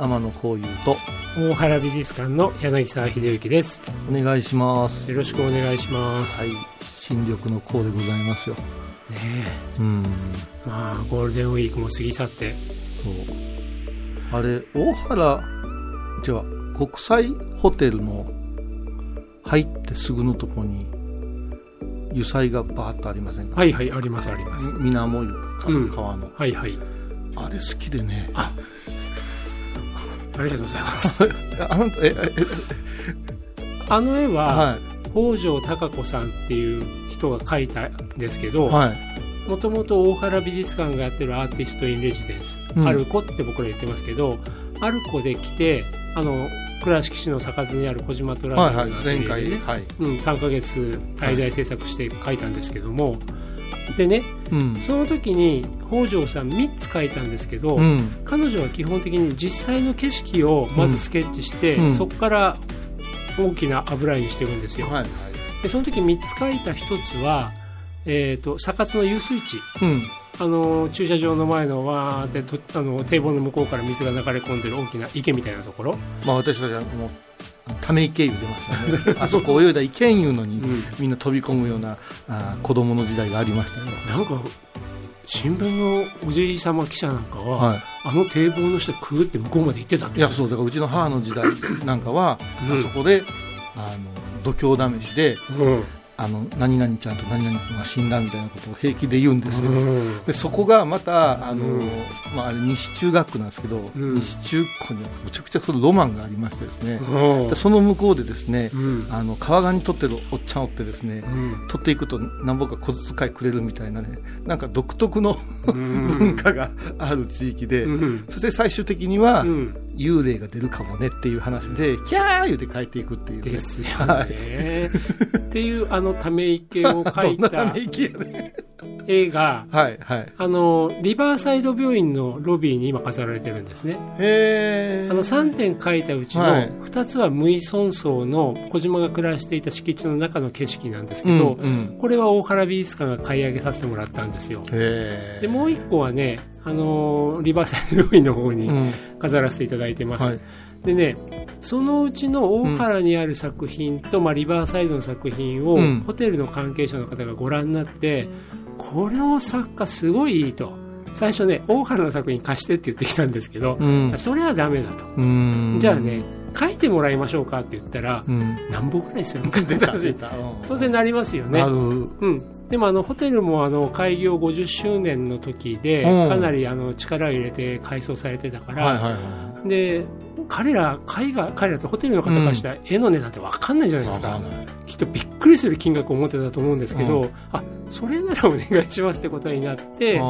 天野幸雄と大原美術館の柳沢秀幸です。お願いします。よろしくお願いします。はい。新緑の項でございますよ。ねうん。えまあゴールデンウィークも過ぎ去って。そう。あれ大原じゃあ国際ホテルの入ってすぐのとこに油彩がバーッとありませんか？はいはいありますあります。み水面床かうん。川の、はいはい。あれ好きでね。ありがとうございます。あなたええあの絵は、は北条孝子さんっていう人が描いたんですけど、いはい。もともと大原美術館がやってるアーティスト・イン・レジデンス、うん。アルコって僕ら言ってますけどアルコで来てあの倉敷市の坂津にある小島トラ前回はい。うん、3ヶ月滞在制作して書いたんですけども、でねうん。その時に北条さん3つ書いたんですけど、うん。彼女は基本的に実際の景色をまずスケッチして、うん。そこから大きな油絵にしていくんですよ、はいはい。でその時3つ書いた1つは、えー、と坂津の遊水地。うん。あの駐車場の前のわーってとあの堤防の向こうから水が流れ込んでる大きな池みたいなところ、まあ私たちはもうため池湯出ましたね。あそこ泳いだ池湯のにみんな飛び込むようなあー子供の時代がありましたよ。なんか新聞のおじい様記者なんかは、はあの堤防の下くぐって向こうまで行ってたっていいやそうだからうちの母の時代なんかは、うん。あそこであの度胸試しでうんあの何々ちゃんと何々君が死んだみたいなことを平気で言うんですよ、うん。でそこがまたあの、うん。まあ、あれ西中学区なんですけど、ん。西中区にはむちゃくちゃそのロマンがありましてですね、うん。でその向こうでですね、うん。あの川岸に取ってるおっちゃんおってですね、うん。取っていくと何ぼか小遣いくれるみたいなねなんか独特のうん。文化がある地域で、うん。そして最終的には、うん幽霊が出るかもねっていう話で、キャー言うて帰っていくっていうね、ですよはね。っていうあのため池を描ど んなたいため息やね。絵が、はいはい。あの、リバーサイド病院のロビーに今飾られてるんですね。へえあの3点描いたうちのはい。2つは無依村荘の小島が暮らしていた敷地の中の景色なんですうんけど、うんこれは大原美術館が買い上げさせてもらったんですよ。へえで、もう1個はね、あの、リバーサイド病院の方にうん。飾らせていただいてます。はい。でね、そのうちの大原にある作品と、まあ、リバーサイドの作品を、うん。ホテルの関係者の方がご覧になって、この作家すごいいいと。最初ね、大原の作品貸してって言ってきたんですけど、うん。それはダメだと。うん。じゃあね、書いてもらいましょうかって言ったら、うん。何本ぐらいするのかって出た当然なりますよね。うん、でもあのホテルもあの開業50周年の時で、うん。かなりあの力を入れて改装されてたから、はいはいはで彼ら海外彼らってホテルの方からしたら絵の値段って分かんないじゃないいですか、きっとびっくりする金額を持ってたと思うんですけど、うあそれならお願いしますってことになってで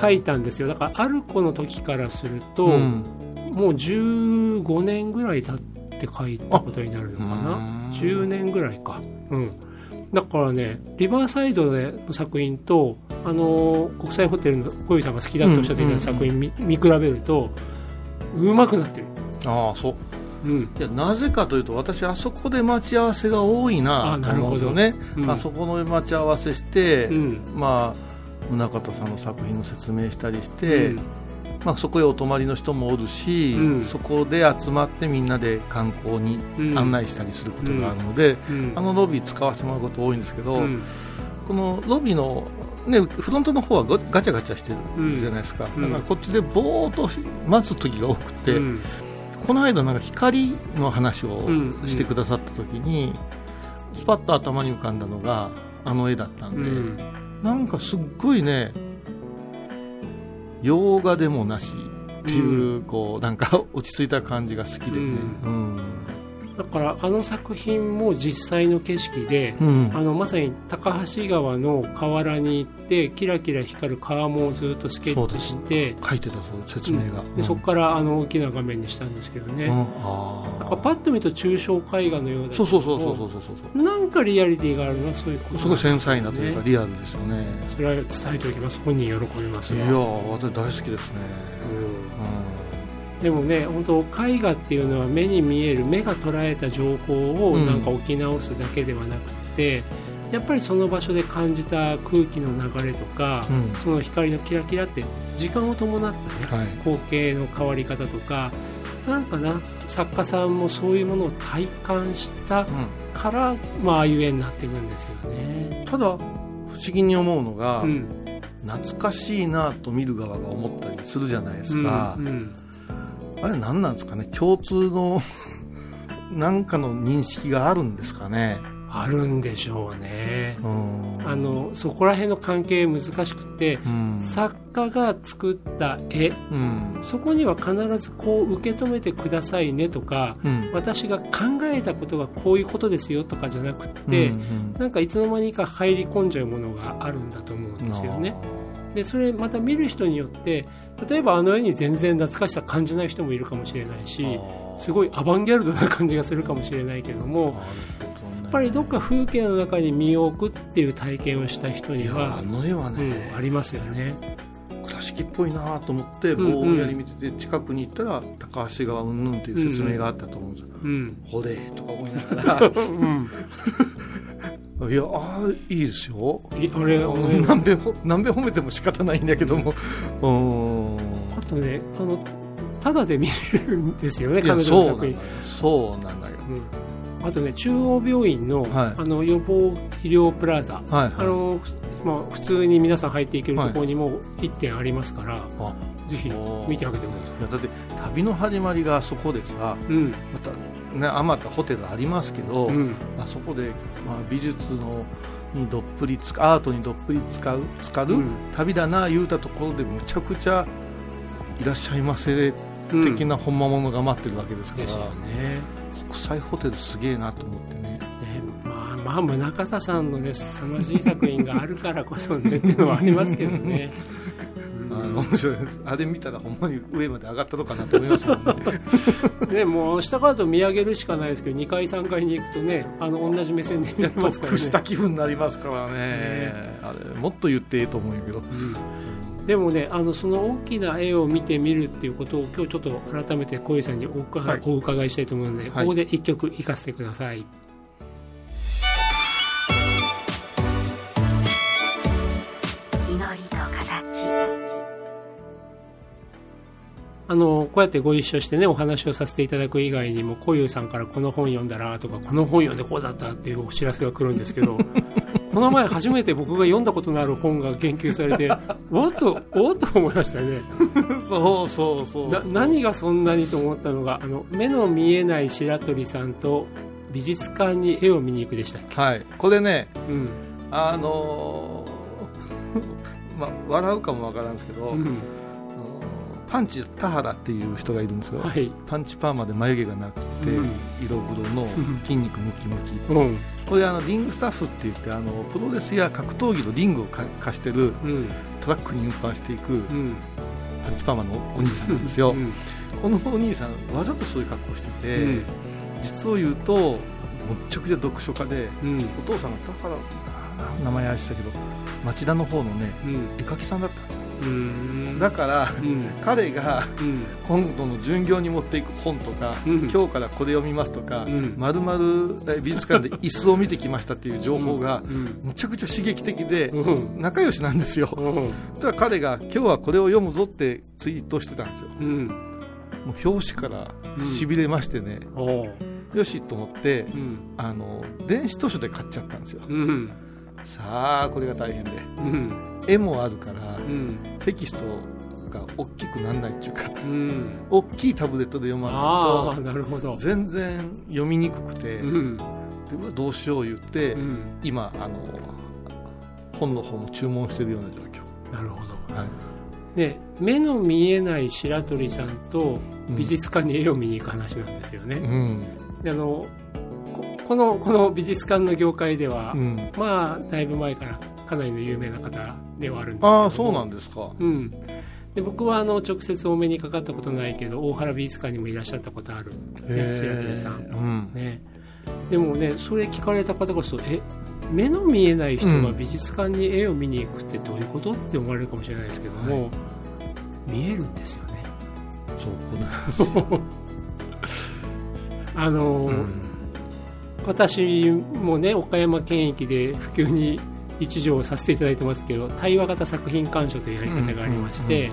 書いたんですよ。だからアルコの時からすると、うん。もう15年ぐらい経って書いたことになるのかな。うん。10年ぐらいか。うん。だからねリバーサイドの作品と、あのー国際ホテルの小遊さんが好きだとおっしゃっていた作品見,、見比べるとうまくなってる、ああそう。うん。いやなぜかというと私あそこで待ち合わせが多いなあと思うんですよね。うん。あそこの待ち合わせして、うん。まあ宗像さんの作品の説明したりして、うん。まあ、そこへお泊まりの人もおるし、うん。そこで集まってみんなで観光にうん。案内したりすることがあるので、うん。あのロビー使わせてもらうこと多いんですけど、うん。このロビーの、ね、フロントの方はガガチャガチャしてるじゃないですか、うん。だからこっちでぼーっと待つ時が多くて、うん。この間なんか光の話をうんうんしてくださった時に、スパッと頭に浮かんだのがあの絵だったんで、うん。なんかすっごいね洋画でもなしっていう、こうなんか落ち着いた感じが好きでね、うんだからあの作品も実際の景色で、うん。あのまさに高橋川の河原に行ってキラキラ光る川面をずっとスケッチして書いてたそう説明が、でそこからあの大きな画面にしたんですけどね、うん。あなんかパッと見ると抽象絵画のようだけどそうそうそうそうそうそうそうなんかリアリティがあるのはそういうことすごい繊細なというかねリアルですよね。それは伝えておきます。本人喜びますよいやー私大好きですね、うんでもね本当絵画っていうのは目に見える目が捉えた情報をうん。なんか置き直すだけではなくて、やっぱりその場所で感じた空気の流れとか、うん。その光のキラキラって時間を伴ったね、はい。光景の変わり方とかなんかな作家さんもそういうものを体感したうん。から、まあああいう絵になっていくんですよね。ただ不思議に思うのが、うん。懐かしいなと見る側が思ったりするじゃないですか、うんうんあれ何なんですかね？共通の なんかの認識があるんですかね？あるんでしょうね。うん。あのそこら辺の関係難しくて、うん。作家が作った絵。うん。そこには必ずこう受け止めてくださいねとかうん。私が考えたことがこういうことですよとかじゃなくって、うんなんかいつの間にか入り込んじゃうものがあるんだと思うんうんですよね。でそれまた見る人によって例えばあの絵に全然懐かしさ感じない人もいるかもしれないしすごいアバンギャルドな感じがするかもしれないけどもやっぱりどっか風景の中に身を置くっていう体験をした人にはあ、の絵はうね、ん、ありますよね。倉敷っぽいなと思ってうんうん。ぼんやり見てて近くに行ったら高橋川うんぬんっていう説明があったと思うんですよ、うんほれーとか思いながうん、ら いやああいいですよ。い俺俺何べ何べん褒めても仕方ないんだけども。うーん。あとねあのただで見れるんですよね彼そうなんだよ女の作品。そうなんだよ。うん、あとね中央病院の,、はい。あの予防医療プラザ、はいはい。あのまあ、普通に皆さん入っていけるところにも1点ありますから、あぜひ見てあげてくださいやだって旅の始まりがそこでさい。うん。またねあまたホテルありますけど、うん。あそこで、まあ、美術のにどっぷりつかアートにどっぷり使う使う、うん。旅だな言うたところでむちゃくちゃいらっしゃいませうん。的な本間物が待ってるわけですから、ですよね。国際ホテルすげえなと思ってね。ねまあまあ宗像さんのね凄まじい作品があるからこそねっていうのはありますけどね。あの面白いですあれ見たらほんまに上まで上がったのかなと思いますもんね。ね、もう下からと見上げるしかないですけど2階3階に行くとねあの同じ目線で見れますから得したね、気分になりますからね。ね。あれもっと言ってええと思うんやけど。うん。でもねあのその大きな絵を見てみるっていうことを今日ちょっと改めて小井さんにお伺い,、はい。お伺いしたいと思うので、はい。ここで1曲いかせてくださいあのこうやってご一緒してねお話をさせていただく以外にも小遊さんからこの本読んだらとかこの本読んでこうだったっていうお知らせが来るんですけど この前初めて僕が読んだことのある本が言及されておっとおっと思いましたよね。そうそうそうな何がそんなにと思ったのがあの目の見えない白鳥さんと美術館に絵を見に行くでしたっけ、はい。これねうん。あのー まあ笑うかもわからんですけど、うんパンチ田原っていう人がいるんですよ、はい。パンチパーマで眉毛がなくて、うん。色黒の筋肉ムキムキ。うん。これあのリングスタッフって言ってあのプロレスや格闘技のリングをか貸してるうん。トラックに運搬していくうん。パンチパーマのお兄さんなんですよ、うん。このお兄さんわざとそういう格好をしてて、うん。実を言うとむっちゃくちゃ読書家でうん。お父さんが田原あ名前あれしたけど町田の方のねうん。絵描きさんだったんですよ。うんだからうん。彼がうん。今度の巡業に持っていく本とか、うん。今日からこれ読みますとか、うん。まるまる美術館で椅子を見てきましたっていう情報がうん。むちゃくちゃ刺激的でうん。仲良しなんですよ。うん。だから彼が今日はこれを読むぞってツイートしてたんですよ。うん。もう表紙からしびれましてね、よしと思ってうん。あの電子図書で買っちゃったんですよ。うんさあこれが大変で。うん。絵もあるからうん。テキストか大きくなんないっていうかうん。大きいタブレットで読まないとなるほど。全然読みにくくて、うん。でどうしよう言って、うん。今あの本の方も注文してるような状況、なるほど。はい。で目の見えない白鳥さんとうん美術館に絵を見に行く話なんですよね、うん。であのここのこの美術館の業界では、うん、まあだいぶ前からかなりの有名な方ではあるんですけどああそうなんですか、うん、で僕はあの直接お目にかかったことないけど大原美術館にもいらっしゃったことある、ね、白鳥さん、うん。ね、でもねそれ聞かれた方からするとえ目の見えない人が美術館に絵を見に行くってどういうことって思われるかもしれないですけども、は見えるんですよね。そう あの、うん私もね岡山県域で普及に一助させていただいてますけど対話型作品鑑賞というやり方がありまして、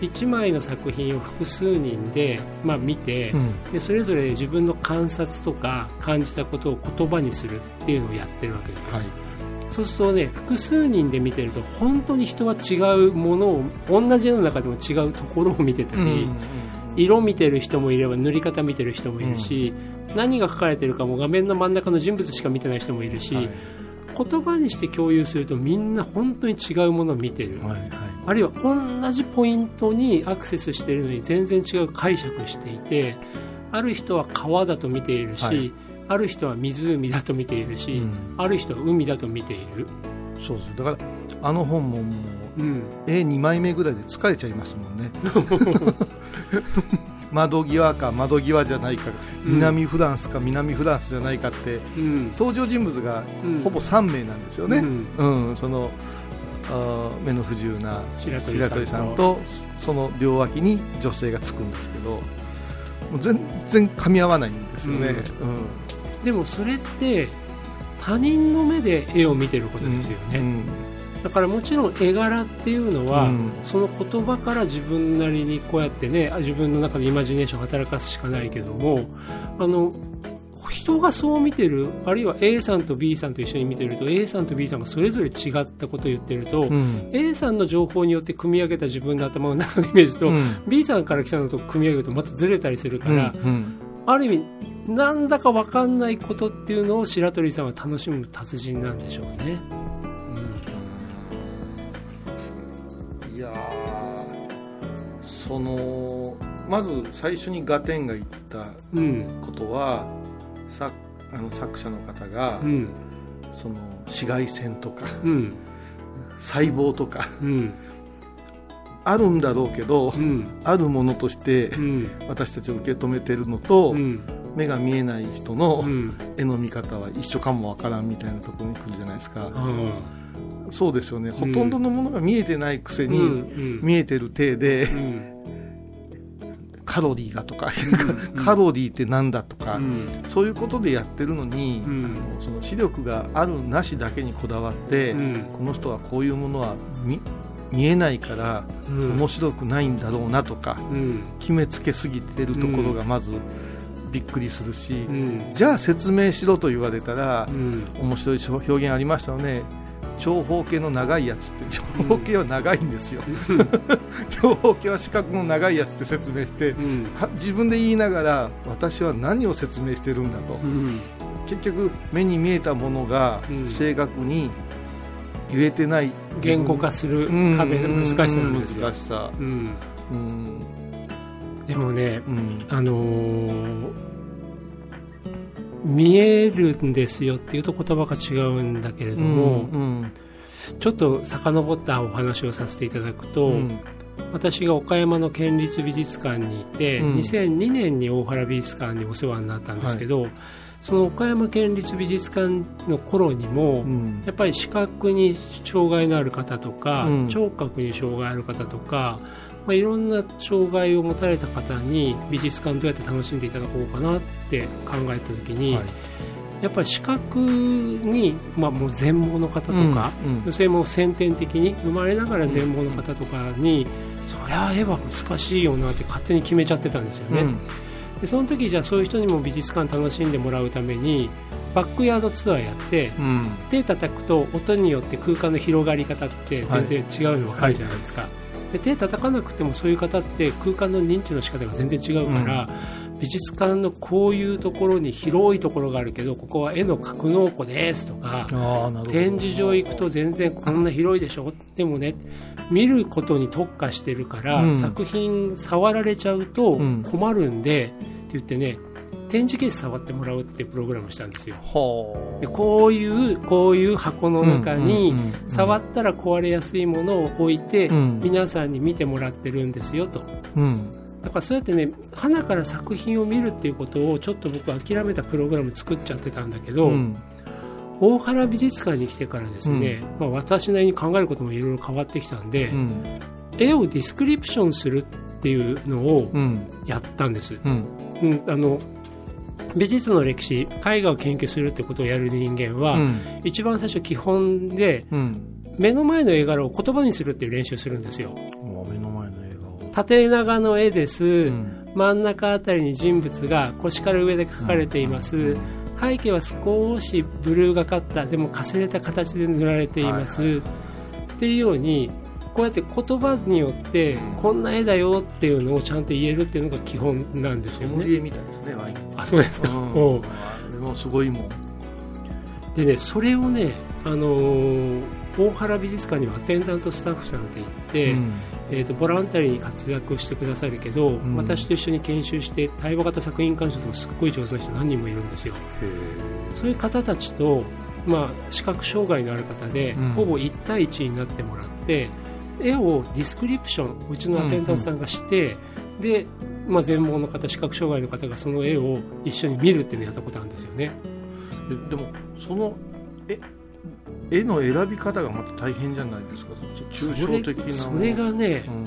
1枚の作品を複数人で、まあ、見て、うん。でそれぞれ自分の観察とか感じたことを言葉にするっていうのをやってるわけですよ、はい。そうするとね複数人で見てると本当に人は違うものを同じ絵の中でも違うところを見てたり、色見てる人もいれば塗り方見てる人もいるし、何が書かれてるかも画面の真ん中の人物しか見てない人もいるし、はい。言葉にして共有するとみんな本当に違うものを見てる、はいはい。あるいは同じポイントにアクセスしているのに全然違う解釈していてある人は川だと見ているし、はい。ある人は湖だと見ているし、うん。ある人は海だと見ている、そうそう。だからあの本ももううん、絵2枚目ぐらいで疲れちゃいますもんね 窓際か窓際じゃないかうん。南フランスか南フランスじゃないかってうん。登場人物がうん。ほぼ3名なんですよね、うん。うん。そのあー目の不自由な白鳥さんと。その両脇に女性がつくんですけどもう全然噛み合わないんですよね、うん。でもそれって他人の目で絵を見てることですよね、うんだからもちろん絵柄っていうのは、うん。その言葉から自分なりにこうやってねあ自分の中でイマジネーションを働かすしかないけどもあの人がそう見てるあるいは A さんと B さんと一緒に見てると A さんと B さんがそれぞれ違ったことを言ってると、うん。A さんの情報によって組み上げた自分の頭の中のイメージと、うん。B さんから来たのと組み上げるとまたずれたりするから、うんある意味なんだか分かんないことっていうのを白鳥さんは楽しむ達人なんでしょうね。そのまず最初にガテンが言ったうん、うんことはさあの作者の方が、うん。その紫外線とかうん。細胞とかうん。あるんだろうけど、うん。あるものとしてうん。私たちを受け止めてるのと、うん。目が見えない人のうん。絵の見方は一緒かもわからんみたいなところに来るじゃないですか、うんそうですよね。ほとんどのものが見えてないくせに、うん。見えてる体で、うんカロリーがとか、うん カロリーってなんだとか、うん。そういうことでやってるのに、うん。あのその視力があるなしだけにこだわって、うん。この人はこういうものは見見えないからうん。面白くないんだろうなとか、うん。決めつけすぎてるところがまずびっくりするし、うん。じゃあ説明しろと言われたらう、ん。面白い表現ありましたよね長方形の長いやつって長方形は長いんですよ、長方形は四角の長いやつって説明してうん。は自分で言いながら私は何を説明してるんだと、うん。結局目に見えたものがうん。正確に言えてない言語化するうん。壁の難しさなんですよ。難しさ。うん。うん。でもねうん。あのー見えるんですよっていうと言葉が違うんだけれども、うんちょっと遡ったお話をさせていただくと、うん。私が岡山の県立美術館にいて、うん。2002年に大原美術館にお世話になったんですけど、その岡山県立美術館の頃にも、うん。やっぱり視覚に障害のある方とか、うん。聴覚に障害ある方とか、まあ、いろんな障害を持たれた方に美術館どうやって楽しんでいただこうかなって考えた時に、はい。やっぱり視覚に、まあ、もう全盲の方とか、うんうん。女性も先天的に生まれながら全盲の方とかに、そりゃ絵は難しいよなって勝手に決めちゃってたんですよね、うん。でその時じゃあそういう人にも美術館楽しんでもらうためにバックヤードツアーやってうん。手叩くと音によって空間の広がり方って全然違うの分かるじゃないですか、で手叩かなくてもそういう方って空間の認知の仕方が全然違うから、美術館のこういうところに広いところがあるけどここは絵の格納庫ですとか展示場行くと全然こんな広いでしょでもね見ることに特化してるから、うん。作品触られちゃうとうん。困るんで、って言ってね展示ケース触ってもらうっていうプログラムをしたんですよ。はでこういうこういう箱の中にうんうんうんうん触ったら壊れやすいものを置いて、うん。皆さんに見てもらってるんですよと。うん。だからそうやってね花から作品を見るっていうことをちょっと僕諦めたプログラム作っちゃってたんだけど、うん。大原美術館に来てからですね、まあ、私なりに考えることもいろいろ変わってきたんで、うん。絵をディスクリプションするっていうのをうん。やったんです、うん。うん、あの美術の歴史絵画を研究するってことをやる人間は、うん。一番最初基本でうん。目の前の絵柄を言葉にするっていう練習するんですよ。もう目の前の映画を。縦長の絵です、うん。真ん中あたりに人物が腰から上で描かれています、背景は少しブルーがかったでもかすれた形で塗られています、はいはっていうようにこうやって言葉によってこんな絵だよっていうのをちゃんと言えるっていうのが基本なんですよね。みたいですねワイン。あそうですか、うん。おう。あれもすごいもん。でねそれをね、あのー大原美術館にはアテンダントスタッフさんって言って、うん。えー、とボランタリーに活躍してくださるけど、ん。私と一緒に研修して対話型作品鑑賞とかすっごい上手な人何人もいるんですよ。そういう方たちと、まあ、視覚障害のある方で、うん。ほぼ1対1になってもらって絵をディスクリプションうちのアテンダントさんがして、で、まあ、全盲の方視覚障害の方がその絵を一緒に見るっていうのをやったことあるんですよね。えでもそのえ絵の選び方がまた大変じゃないですか？抽象的なそれがね、うん。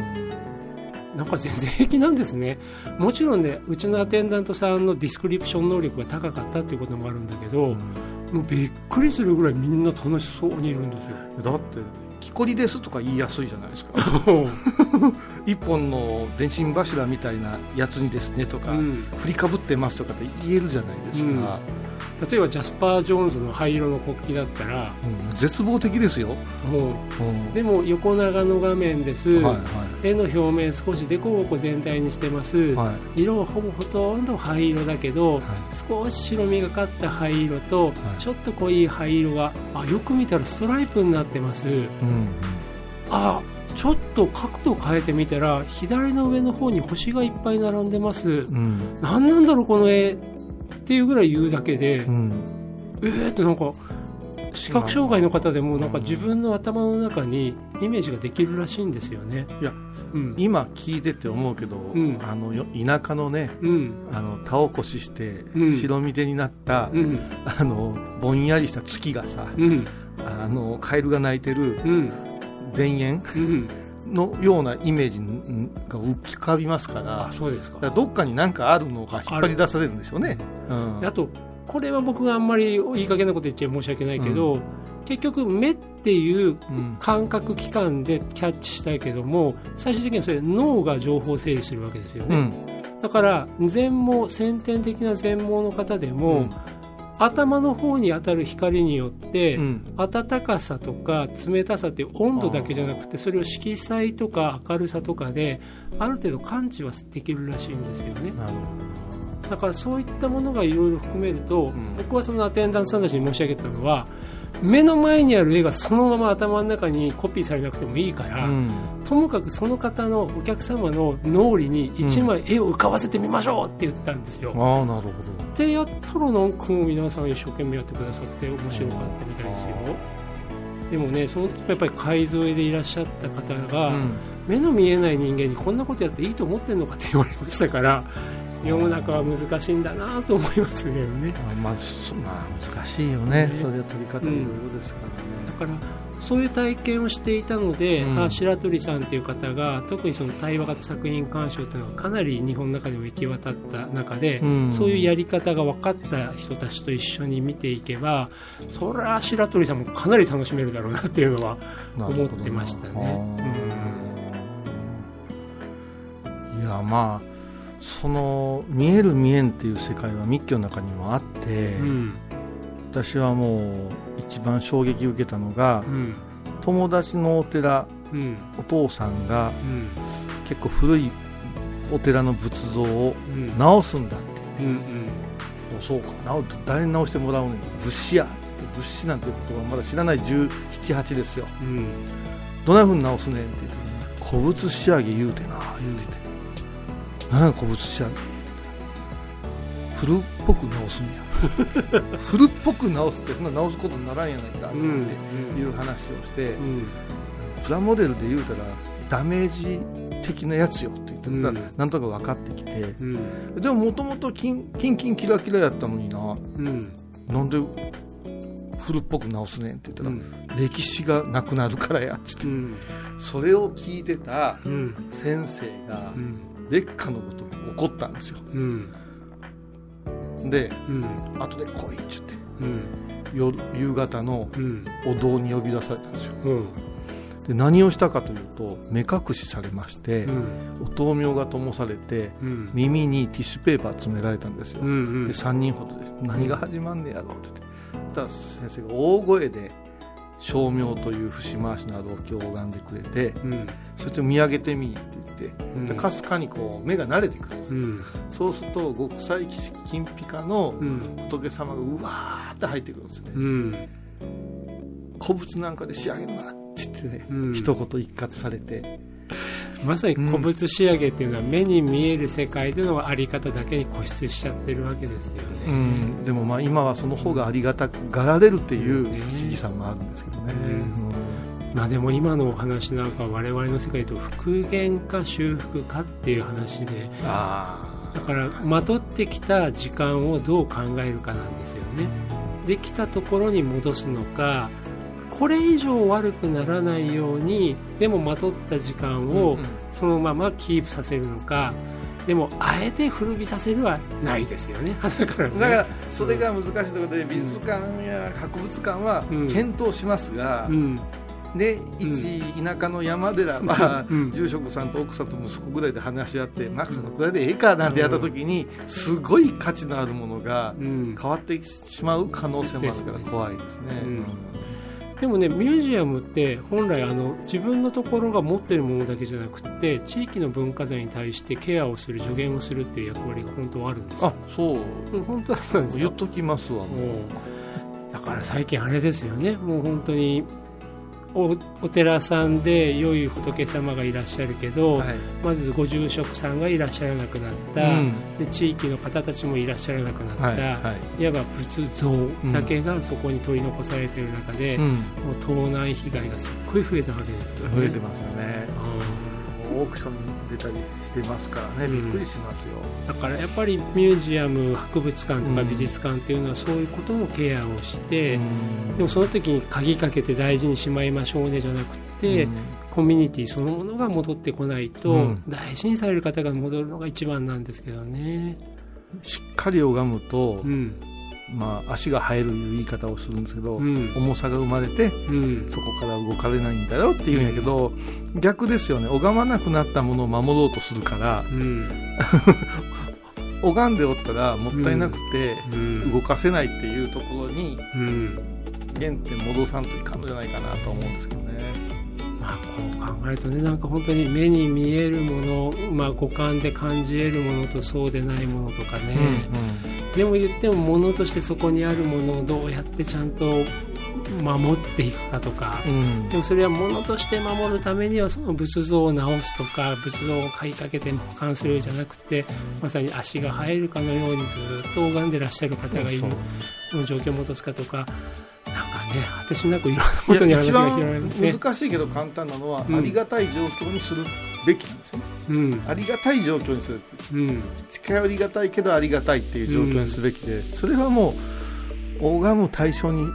なんか全然平気なんですね。もちろんね、うちのアテンダントさんの description 能力が高かったっていうこともあるんだけど、もうびっくりするぐらいみんな楽しそうにいるんですよ。だって木こりですとか言いやすいじゃないですか。一本の電信柱みたいなやつにですねとか、うん。振りかぶってますとかって言えるじゃないですか、例えばジャスパー・ジョーンズの灰色の国旗だったら、うん絶望的ですよ、もうん。う、でも横長の画面です。はいは絵の表面少し凸凹全体にしてます。いはい。色はほぼほとんど灰色だけど、はい。少し白みがかった灰色と、はい。ちょっと濃い灰色があよく見たらストライプになってます、うんあちょっと角度変えてみたら左の上の方に星がいっぱい並んでます、うん。何なんだろうこの絵っていうぐらい言うだけで、うん。えーってなんか視覚障害の方でもなんか自分の頭の中にイメージができるらしいんですよね。いやうん。今聞いてて思うけど、ん。あのよ田舎のねうん。あの田起こししてうん。白身手になった、うん。あのぼんやりした月がさ、うん。あのカエルが鳴いてるうん。田園うん。のようなイメージが浮かびますからあそうですか。どっかに何かあるのが引っ張り出されるんですよね。うん。であとこれは僕があんまりいい加減なこと言っちゃ申し訳ないけど、結局目っていううん感覚器官でキャッチしたいけども最終的にはそれ脳が情報を整理するわけですよね、うん。だから全盲先天的な全盲の方でも、うん。頭の方に当たる光によって、うん。暖かさとか冷たさっていう温度だけじゃなくてそれを色彩とか明るさとかである程度感知はできるらしいんですよね。なるほだからそういったものがいろいろ含めると、ん。僕はそのアテンダントさんたちに申し上げたのは目の前にある絵がそのまま頭の中にコピーされなくてもいいから、どうん。ともかくその方のお客様の脳裏に一枚絵を浮かばせてみましょうって言ったんですよ、ああなるほど。でやったらなんか皆さん一生懸命やってくださって面白かったみたいですよ。でもねその時もやっぱり海添えでいらっしゃった方が、うん。目の見えない人間にこんなことやっていいと思ってんのかって言われましたから世の中は難しいんだなと思いますけどね。あまあそまあ難しいよね。ね。それは取り方いろいろですからね、だからそういう体験をしていたので、うん。あ白鳥さんという方が特にその対話型作品鑑賞というのはかなり日本の中でも行き渡った中で、うん。そういうやり方が分かった人たちと一緒に見ていけばそれは白鳥さんもかなり楽しめるだろうなっていうのは思ってましたね。いやまあその見える見えんっていう世界は密教の中にもあって、うん。私はもう一番衝撃を受けたのがうん。友達のお寺うん。お父さんがうん。結構古いお寺の仏像をうん。直すんだって言って、うんおそうか直誰に直してもらうのに仏師やって言って仏師なんていう言葉まだ知らない1718ですよ。うん。うんどんなふうに直すねんって言って古物仕上げ言うてな言ってて、何や古物仕上げって言って古っぽく直すんや。古っぽく直すってそんな直すことにならんやないかってうんいう話をして、うん。プラモデルで言うたらダメージ的なやつよって言ってたら、うん。なんとか分かってきて。うん。でももともとキンキンキラキラやったのになうん。なんで古っぽく直すねんって言ったら、うん。歴史がなくなるからやって。うん。それを聞いてたうん。先生がうん劣化のことが起こったんですよ。うん。でうん。後で来いって言ってうん。夜夕方のうん。お堂に呼び出されたんですよ。うん。で何をしたかというと目隠しされまして、うん。お灯明が灯されてうん。耳にティッシュペーパー詰められたんですよ、うんうん。で3人ほどで何が始まんねやろうって言って。たら先生が大声で照明という節回しのあるお経を拝んでくれてうん。そして見上げてみって言ってうん。でかすかにこう目が慣れてくるんですよ。うん。そうすると極彩金ピカのうん。仏様がうわーって入ってくるんですよね。うん。古物なんかで仕上げるなって言ってね、うん。一言一括されてまさに古物仕上げっていうのは目に見える世界でのあり方だけに固執しちゃってるわけですよね。うん、でもまあ今はその方がありがたくがられるっていうね不思議さもあるんですけどね、うん。うんまあでも今のお話なんかは我々の世界と復元か修復かっていう話で。あだからまとってきた時間をどう考えるかなんですよね。できたところに戻すのかこれ以上悪くならないようにでもまとった時間ーをうんそのままキープさせるのかでもあえて古びさせるはないですよね。だからね。だからそれが難しいところで美術館や博物館はうん。検討しますが、うん。で一田舎の山寺 は、うん。住職さんと奥さんと息子ぐらいで話し合って、マックスのくらいでええかなんてやった時にすごい価値のあるものがうん。変わってしまう可能性もあるから怖いですね。うんでもねミュージアムって本来あの自分のところが持ってるものだけじゃなくて地域の文化財に対してケアをする助言をするっていう役割が本当はあるんですよ。あそう。うん本当なんですよ。言っときますわもうだから最近あれですよね。もう本当におお寺さんで良い仏様がいらっしゃるけど、はい。まずご住職さんがいらっしゃらなくなった、うん。で地域の方たちもいらっしゃらなくなった、はいはい。いわば仏像だけがそこに取り残されている中で、うん、もう盗難被害がすっごい増えたわけですよね。増えてますよね。うオークションに出たりしてますからね、うん。びっくりしますよ。んだからやっぱりミュージアム博物館とかうん。美術館っていうのはそういうこともケアをして、うん。でもその時に鍵かけて大事にしまいましょうねじゃなくて、うん。コミュニティそのものが戻ってこないと、うん。大事にされる方が戻るのが一番なんですけどね。しっかり拝むと、うんまあ、足が生えるいう言い方をするんですけど、うん。重さが生まれてうん。そこから動かれないんだよっていうんやけど、逆ですよね。拝まなくなったものを守ろうとするからうん。拝んでおったらもったいなくてうん。動かせないっていうところにうん。原点戻さんといかんのじゃないかなと思うんですけどね。まあ、こう考えるとねなんか本当に目に見えるもの、まあ、五感で感じ得るものとそうでないものとかね、でも言ってもものとしてそこにあるものをどうやってちゃんと守っていくかとか、うん。うんでもそれはものとして守るためにはその仏像を直すとか仏像を買いかけて保管するじゃなくてまさに足が生えるかのようにずっと拝んでらっしゃる方がいるその状況を戻すかとかなんかね果てしなくいろんなことに話が広がり番ますね。難しいけど簡単なのは、うん。ありがたい状況にするべきなんですよね。うん。ありがたい状況にするっていう。うん。近寄りがたいけどありがたいっていう状況にすべきで、それはもう拝む対象に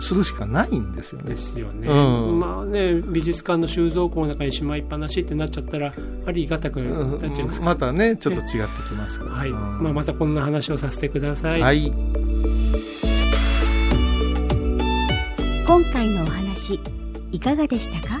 するしかないんですよね。ですよね、うん。まあね美術館の収蔵庫の中にしまいっぱなしってなっちゃったらありがたくなっちゃいますから、またねちょっと違ってきますから、はい。うん。まあ、またこんな話をさせてください、はい。今回のお話いかがでしたか？